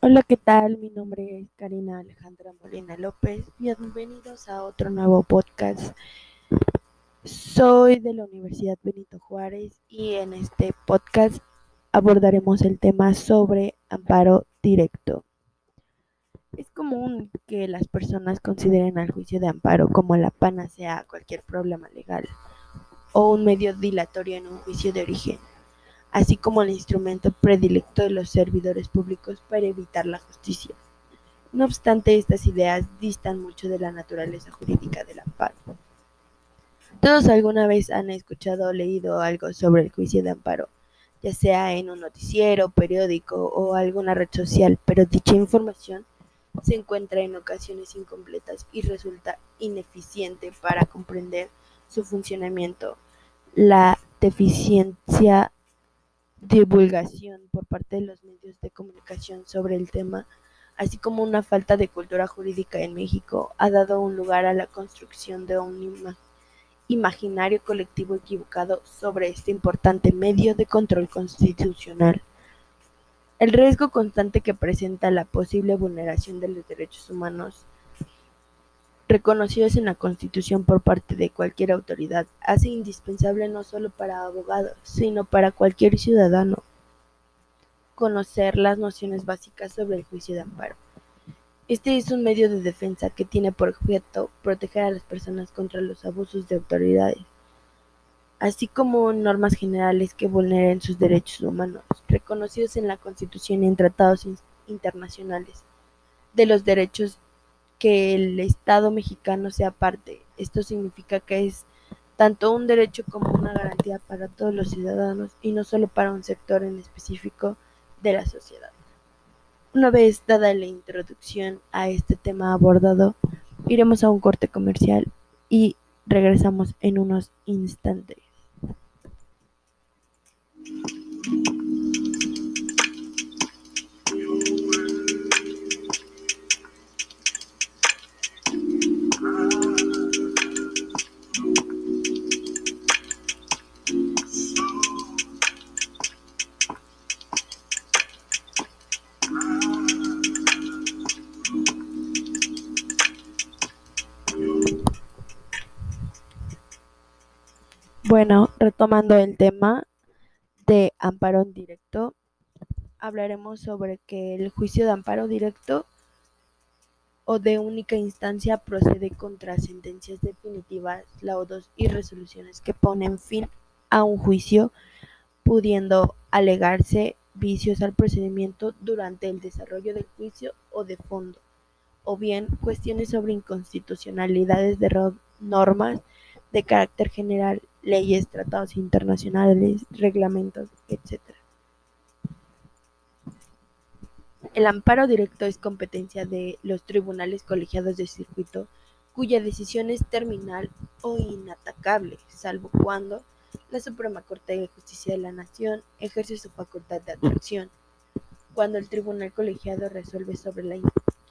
Hola, ¿qué tal? Mi nombre es Karina Alejandra Molina López. Bienvenidos a otro nuevo podcast. Soy de la Universidad Benito Juárez y en este podcast abordaremos el tema sobre amparo directo. Es común que las personas consideren al juicio de amparo como la panacea a cualquier problema legal o un medio dilatorio en un juicio de origen así como el instrumento predilecto de los servidores públicos para evitar la justicia. No obstante, estas ideas distan mucho de la naturaleza jurídica del amparo. Todos alguna vez han escuchado o leído algo sobre el juicio de amparo, ya sea en un noticiero, periódico o alguna red social, pero dicha información se encuentra en ocasiones incompletas y resulta ineficiente para comprender su funcionamiento. La deficiencia divulgación por parte de los medios de comunicación sobre el tema, así como una falta de cultura jurídica en México, ha dado un lugar a la construcción de un imaginario colectivo equivocado sobre este importante medio de control constitucional. El riesgo constante que presenta la posible vulneración de los derechos humanos reconocidos en la Constitución por parte de cualquier autoridad, hace indispensable no solo para abogados, sino para cualquier ciudadano conocer las nociones básicas sobre el juicio de amparo. Este es un medio de defensa que tiene por objeto proteger a las personas contra los abusos de autoridades, así como normas generales que vulneren sus derechos humanos, reconocidos en la Constitución y en tratados internacionales de los derechos que el Estado mexicano sea parte. Esto significa que es tanto un derecho como una garantía para todos los ciudadanos y no solo para un sector en específico de la sociedad. Una vez dada la introducción a este tema abordado, iremos a un corte comercial y regresamos en unos instantes. Bueno, retomando el tema de amparo directo, hablaremos sobre que el juicio de amparo directo o de única instancia procede contra sentencias definitivas, laudos y resoluciones que ponen fin a un juicio, pudiendo alegarse vicios al procedimiento durante el desarrollo del juicio o de fondo, o bien cuestiones sobre inconstitucionalidades de normas de carácter general leyes, tratados internacionales, reglamentos, etc. El amparo directo es competencia de los tribunales colegiados de circuito cuya decisión es terminal o inatacable, salvo cuando la Suprema Corte de Justicia de la Nación ejerce su facultad de atracción, cuando el tribunal colegiado resuelve sobre la,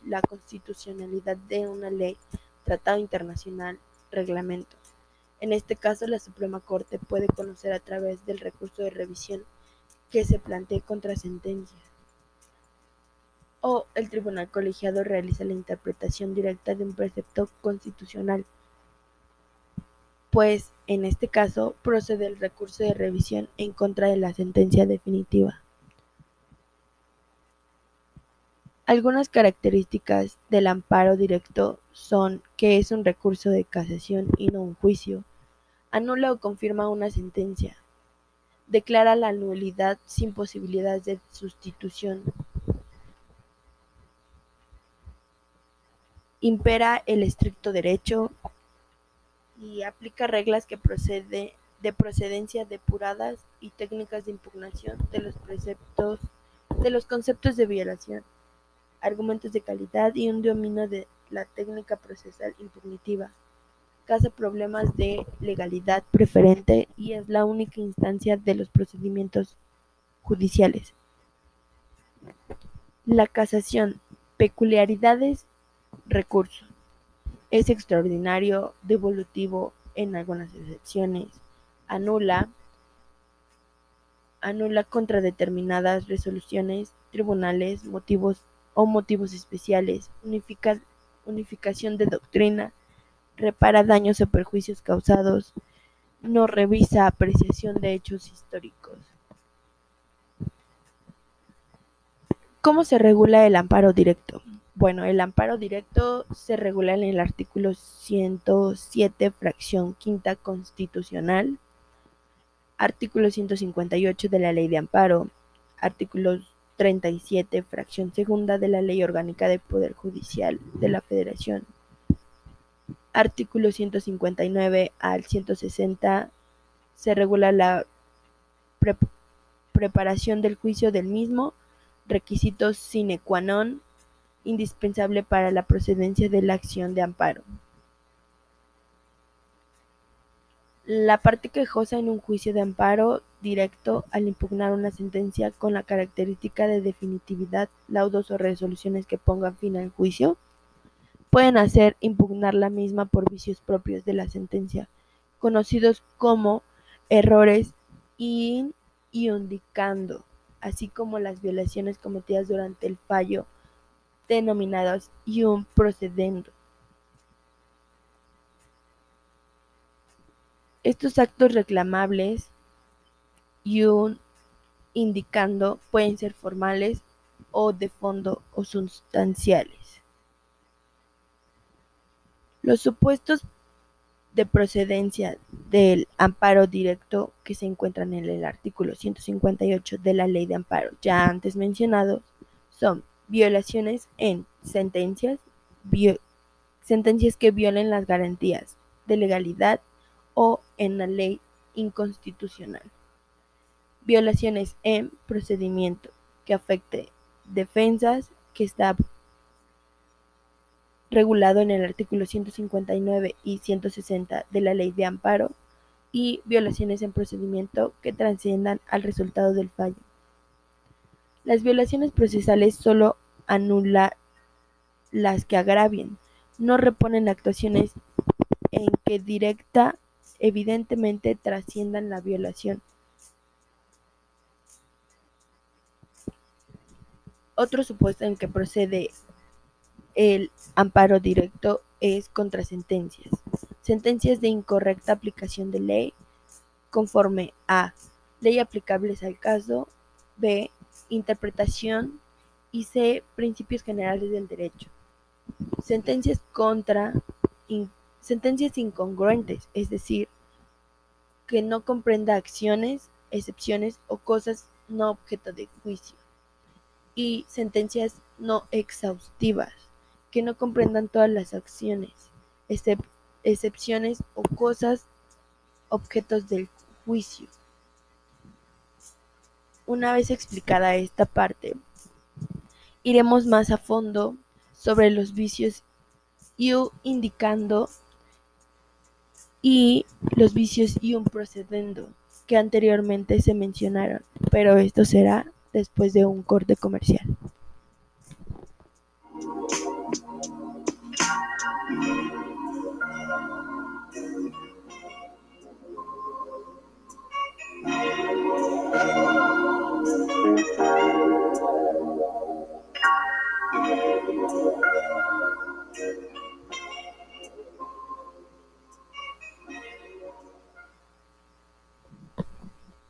la constitucionalidad de una ley, tratado internacional, reglamento. En este caso, la Suprema Corte puede conocer a través del recurso de revisión que se plantee contra sentencia o el tribunal colegiado realiza la interpretación directa de un precepto constitucional, pues en este caso procede el recurso de revisión en contra de la sentencia definitiva. Algunas características del amparo directo son que es un recurso de casación y no un juicio, anula o confirma una sentencia, declara la nulidad sin posibilidad de sustitución, impera el estricto derecho y aplica reglas que procede de procedencia depuradas y técnicas de impugnación de los preceptos de los conceptos de violación argumentos de calidad y un dominio de la técnica procesal impugnativa. Casa problemas de legalidad preferente y es la única instancia de los procedimientos judiciales. La casación, peculiaridades, recurso. Es extraordinario, devolutivo en algunas excepciones, anula anula contra determinadas resoluciones, tribunales, motivos o motivos especiales, unifica, unificación de doctrina, repara daños o perjuicios causados, no revisa apreciación de hechos históricos. ¿Cómo se regula el amparo directo? Bueno, el amparo directo se regula en el artículo 107, fracción quinta constitucional, Artículo 158 de la Ley de Amparo. Artículo 37, fracción segunda de la Ley Orgánica del Poder Judicial de la Federación. Artículo 159 al 160 se regula la preparación del juicio del mismo, requisitos sine qua non, indispensable para la procedencia de la acción de amparo. La parte quejosa en un juicio de amparo directo al impugnar una sentencia con la característica de definitividad, laudos o resoluciones que pongan fin al juicio, pueden hacer impugnar la misma por vicios propios de la sentencia, conocidos como errores in iundicando, así como las violaciones cometidas durante el fallo, denominados ium procedendo. Estos actos reclamables y un indicando pueden ser formales o de fondo o sustanciales. Los supuestos de procedencia del amparo directo que se encuentran en el artículo 158 de la Ley de Amparo ya antes mencionados son violaciones en sentencias, sentencias que violen las garantías de legalidad o en la ley inconstitucional. Violaciones en procedimiento que afecte defensas que está regulado en el artículo 159 y 160 de la ley de amparo y violaciones en procedimiento que trasciendan al resultado del fallo. Las violaciones procesales solo anulan las que agravien, no reponen actuaciones en que directa evidentemente trasciendan la violación. Otro supuesto en que procede el amparo directo es contra sentencias. Sentencias de incorrecta aplicación de ley conforme a ley aplicables al caso, b. interpretación y c. principios generales del derecho. Sentencias contra sentencias incongruentes, es decir, que no comprenda acciones, excepciones o cosas no objeto de juicio. Y sentencias no exhaustivas, que no comprendan todas las acciones, excepciones o cosas objetos del juicio. Una vez explicada esta parte, iremos más a fondo sobre los vicios y indicando y los vicios y un procedendo que anteriormente se mencionaron, pero esto será después de un corte comercial.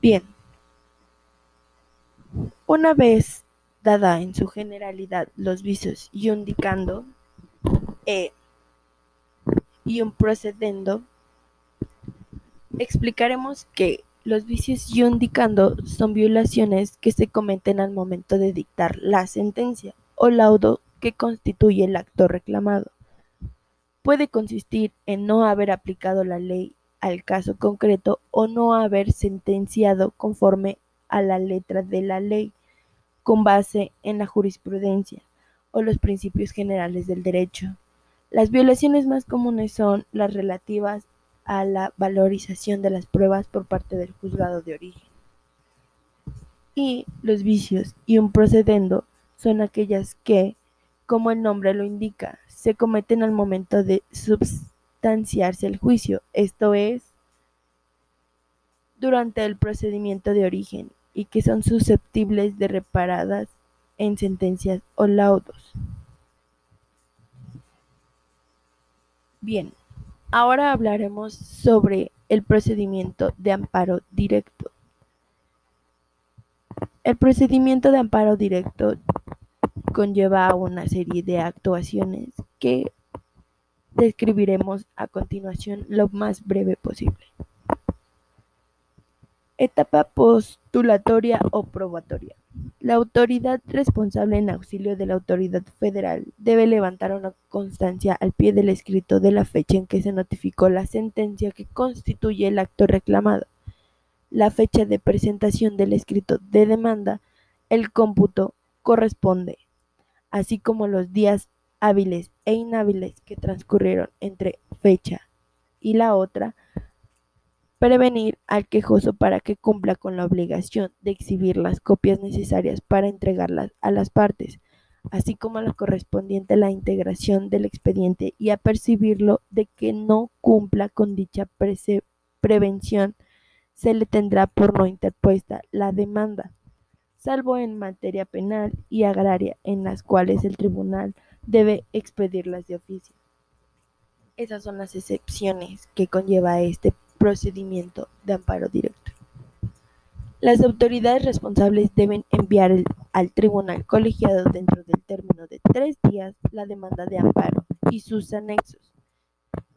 Bien, una vez dada en su generalidad los vicios y indicando e y un procedendo, explicaremos que los vicios y indicando son violaciones que se cometen al momento de dictar la sentencia o laudo que constituye el acto reclamado. Puede consistir en no haber aplicado la ley al caso concreto o no haber sentenciado conforme a la letra de la ley, con base en la jurisprudencia o los principios generales del derecho. Las violaciones más comunes son las relativas a la valorización de las pruebas por parte del juzgado de origen. Y los vicios y un procedendo son aquellas que, como el nombre lo indica, se cometen al momento de substanciarse el juicio, esto es, durante el procedimiento de origen y que son susceptibles de reparadas en sentencias o laudos. Bien, ahora hablaremos sobre el procedimiento de amparo directo. El procedimiento de amparo directo conlleva una serie de actuaciones que describiremos a continuación lo más breve posible. Etapa postulatoria o probatoria. La autoridad responsable en auxilio de la autoridad federal debe levantar una constancia al pie del escrito de la fecha en que se notificó la sentencia que constituye el acto reclamado, la fecha de presentación del escrito de demanda, el cómputo corresponde, así como los días hábiles e inhábiles que transcurrieron entre fecha y la otra, prevenir al quejoso para que cumpla con la obligación de exhibir las copias necesarias para entregarlas a las partes, así como la correspondiente a la integración del expediente y apercibirlo de que no cumpla con dicha prevención, se le tendrá por no interpuesta la demanda, salvo en materia penal y agraria, en las cuales el tribunal debe expedirlas de oficio. Esas son las excepciones que conlleva este procedimiento de amparo directo. Las autoridades responsables deben enviar al tribunal colegiado dentro del término de tres días la demanda de amparo y sus anexos,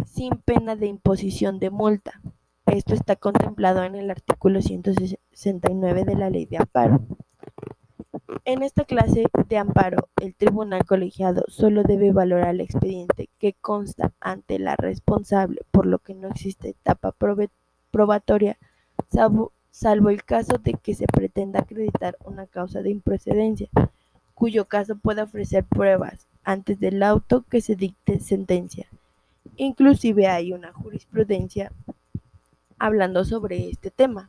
sin pena de imposición de multa. Esto está contemplado en el artículo 169 de la Ley de Amparo. En esta clase de amparo, el tribunal colegiado solo debe valorar el expediente que consta ante la responsable, por lo que no existe etapa probatoria, salvo, el caso de que se pretenda acreditar una causa de improcedencia, cuyo caso pueda ofrecer pruebas antes del auto que se dicte sentencia. Inclusive hay una jurisprudencia hablando sobre este tema.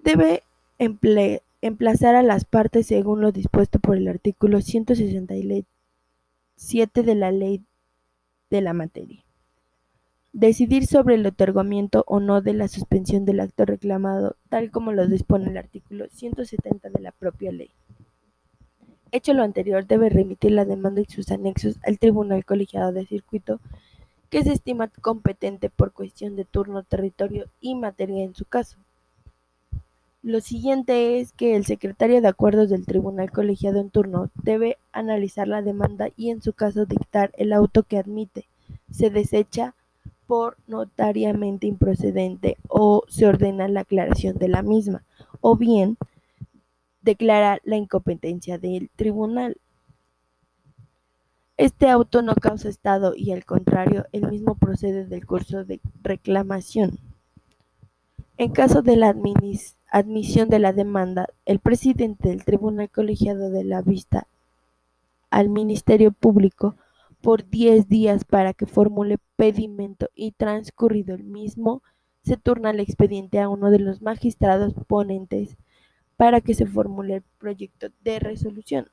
Debe emplear emplazar a las partes según lo dispuesto por el artículo 167 de la ley de la materia. Decidir sobre el otorgamiento o no de la suspensión del acto reclamado, tal como lo dispone el artículo 170 de la propia ley. Hecho lo anterior, debe remitir la demanda y sus anexos al Tribunal Colegiado de Circuito, que se estima competente por cuestión de turno, territorio y materia en su caso. Lo siguiente es que el secretario de acuerdos del tribunal colegiado en turno debe analizar la demanda y en su caso dictar el auto que admite, se desecha por notariamente improcedente o se ordena la aclaración de la misma, o bien declara la incompetencia del tribunal. Este auto no causa estado y al contrario, el mismo procede del curso de reclamación. En caso de la administración, admisión de la demanda, el presidente del Tribunal Colegiado de la Vista al Ministerio Público por 10 días para que formule pedimento y transcurrido el mismo, se turna el expediente a uno de los magistrados ponentes para que se formule el proyecto de resolución.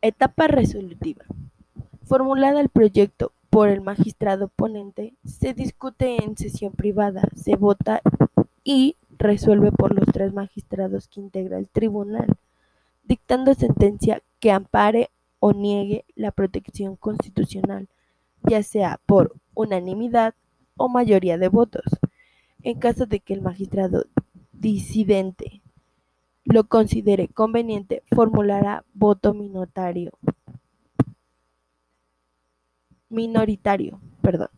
Etapa resolutiva. Formulada el proyecto por el magistrado ponente, se discute en sesión privada, se vota y resuelve por los tres magistrados que integra el tribunal, dictando sentencia que ampare o niegue la protección constitucional, ya sea por unanimidad o mayoría de votos. En caso de que el magistrado disidente lo considere conveniente, formulará voto minoritario, minoritario, perdón,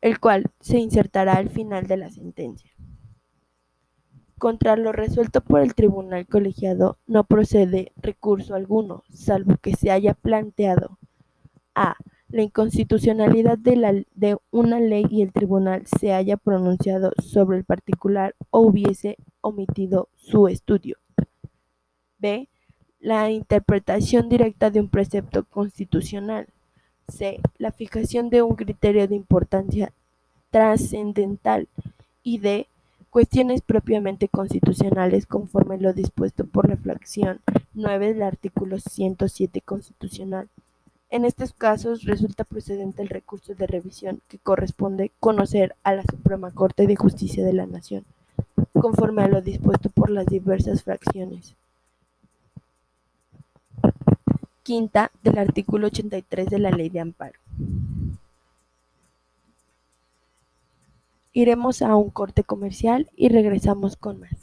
el cual se insertará al final de la sentencia. Contra lo resuelto por el tribunal colegiado no procede recurso alguno, salvo que se haya planteado a la inconstitucionalidad de, de, una ley y el tribunal se haya pronunciado sobre el particular o hubiese omitido su estudio. B. La interpretación directa de un precepto constitucional. C. La fijación de un criterio de importancia trascendental. Y D cuestiones propiamente constitucionales conforme lo dispuesto por la fracción 9 del artículo 107 constitucional. En estos casos resulta procedente el recurso de revisión que corresponde conocer a la Suprema Corte de Justicia de la Nación, conforme a lo dispuesto por las diversas fracciones. Quinta del artículo 83 de la Ley de Amparo. Iremos a un corte comercial y regresamos con más.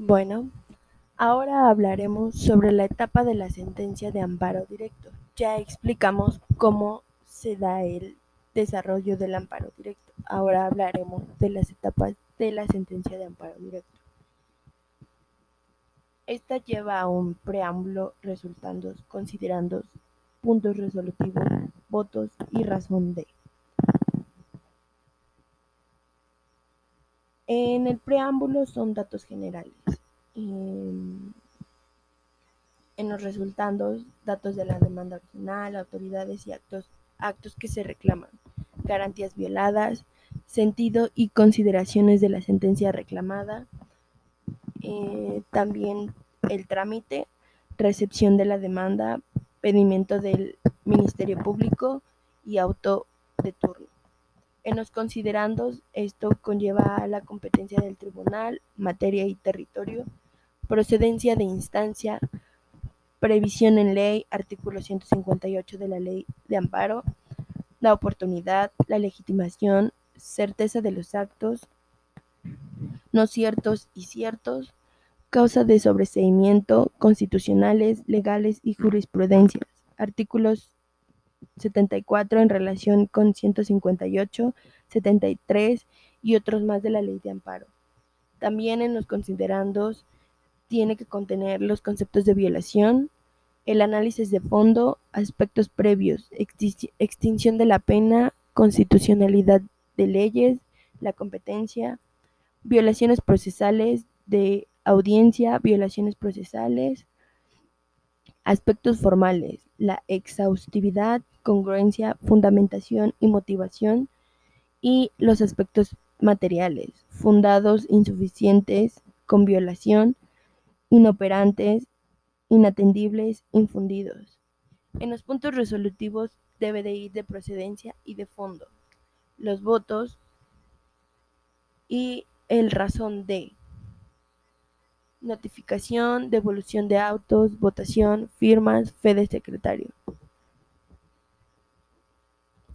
Bueno, ahora hablaremos sobre la etapa de la sentencia de amparo directo. Ya explicamos cómo se da el desarrollo del amparo directo. Ahora hablaremos de las etapas de la sentencia de amparo directo. Esta lleva a un preámbulo resultando considerando puntos resolutivos, votos y razón de. En el preámbulo son datos generales. En, los resultandos, datos de la demanda original, autoridades y actos, actos que se reclaman, garantías violadas, sentido y consideraciones de la sentencia reclamada, eh, también el trámite, recepción de la demanda, pedimento del Ministerio Público y auto de turno. En los considerandos, esto conlleva la competencia del tribunal, materia y territorio, procedencia de instancia, previsión en ley, artículo 158 de la Ley de Amparo, la oportunidad, la legitimación, certeza de los actos, no ciertos y ciertos, causa de sobreseimiento, constitucionales, legales y jurisprudencias. Artículos 74 en relación con 158, 73 y otros más de la ley de amparo. También en los considerandos tiene que contener los conceptos de violación, el análisis de fondo, aspectos previos, extinción de la pena, constitucionalidad de leyes, la competencia, violaciones procesales de audiencia, violaciones procesales, aspectos formales, la exhaustividad, congruencia, fundamentación y motivación, y los aspectos materiales, fundados, insuficientes, con violación, inoperantes, inatendibles, infundidos. En los puntos resolutivos debe de ir de procedencia y de fondo. Los votos y el razón de notificación, devolución de autos, votación, firmas, fe de secretario.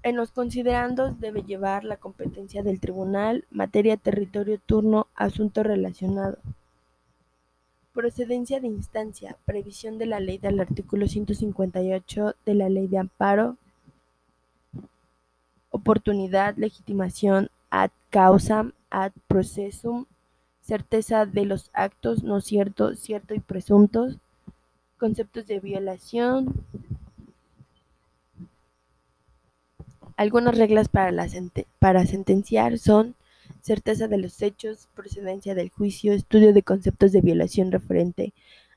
En los considerandos debe llevar la competencia del tribunal, materia, territorio, turno, asunto relacionado. Procedencia de instancia, previsión de la ley del artículo 158 de la ley de amparo, oportunidad, legitimación, ad causam, ad processum, certeza de los actos no cierto, cierto y presuntos, conceptos de violación, algunas reglas para, la para sentenciar son certeza de los hechos, procedencia del juicio, estudio de conceptos de violación referente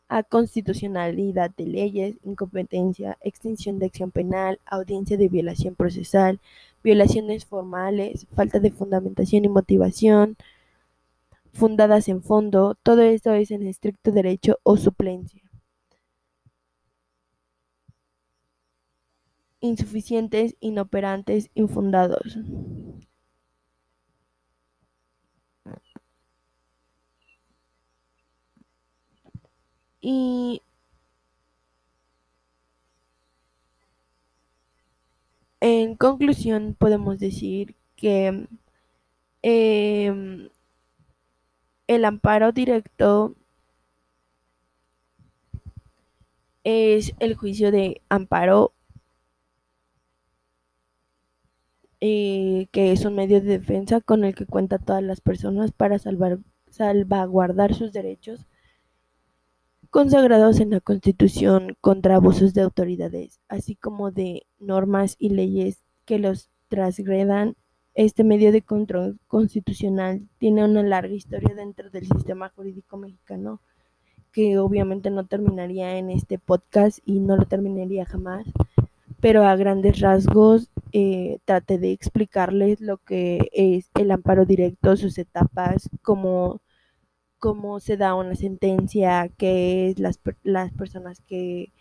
a constitucionalidad de leyes, incompetencia, extinción de acción penal, audiencia de violación procesal, violaciones formales, falta de fundamentación y motivación, fundadas en fondo, todo esto es en estricto derecho o suplencia. Insuficientes, inoperantes, infundados. Y en conclusión podemos decir que eh, el amparo directo es el juicio de amparo eh, que es un medio de defensa con el que cuenta todas las personas para salvar, salvaguardar sus derechos consagrados en la Constitución contra abusos de autoridades, así como de normas y leyes que los transgredan. Este medio de control constitucional tiene una larga historia dentro del sistema jurídico mexicano que obviamente no terminaría en este podcast y no lo terminaría jamás, pero a grandes rasgos eh, traté de explicarles lo que es el amparo directo, sus etapas, cómo cómo se da una sentencia, qué es las, las personas que,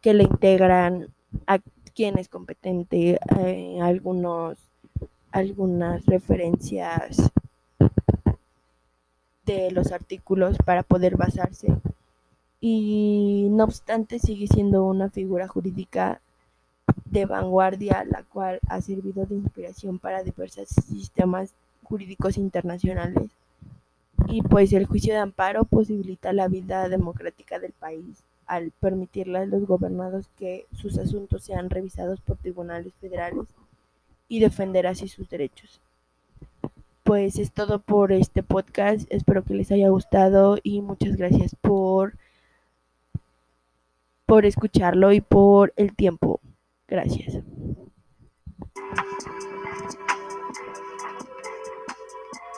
que le integran, a quién es competente, eh, algunos, algunas referencias de los artículos para poder basarse. Y no obstante sigue siendo una figura jurídica de vanguardia, la cual ha servido de inspiración para diversos sistemas jurídicos internacionales y pues el juicio de amparo posibilita la vida democrática del país al permitirle a los gobernados que sus asuntos sean revisados por tribunales federales y defender así sus derechos. Pues es todo por este podcast, espero que les haya gustado y muchas gracias por por escucharlo y por el tiempo. Gracias.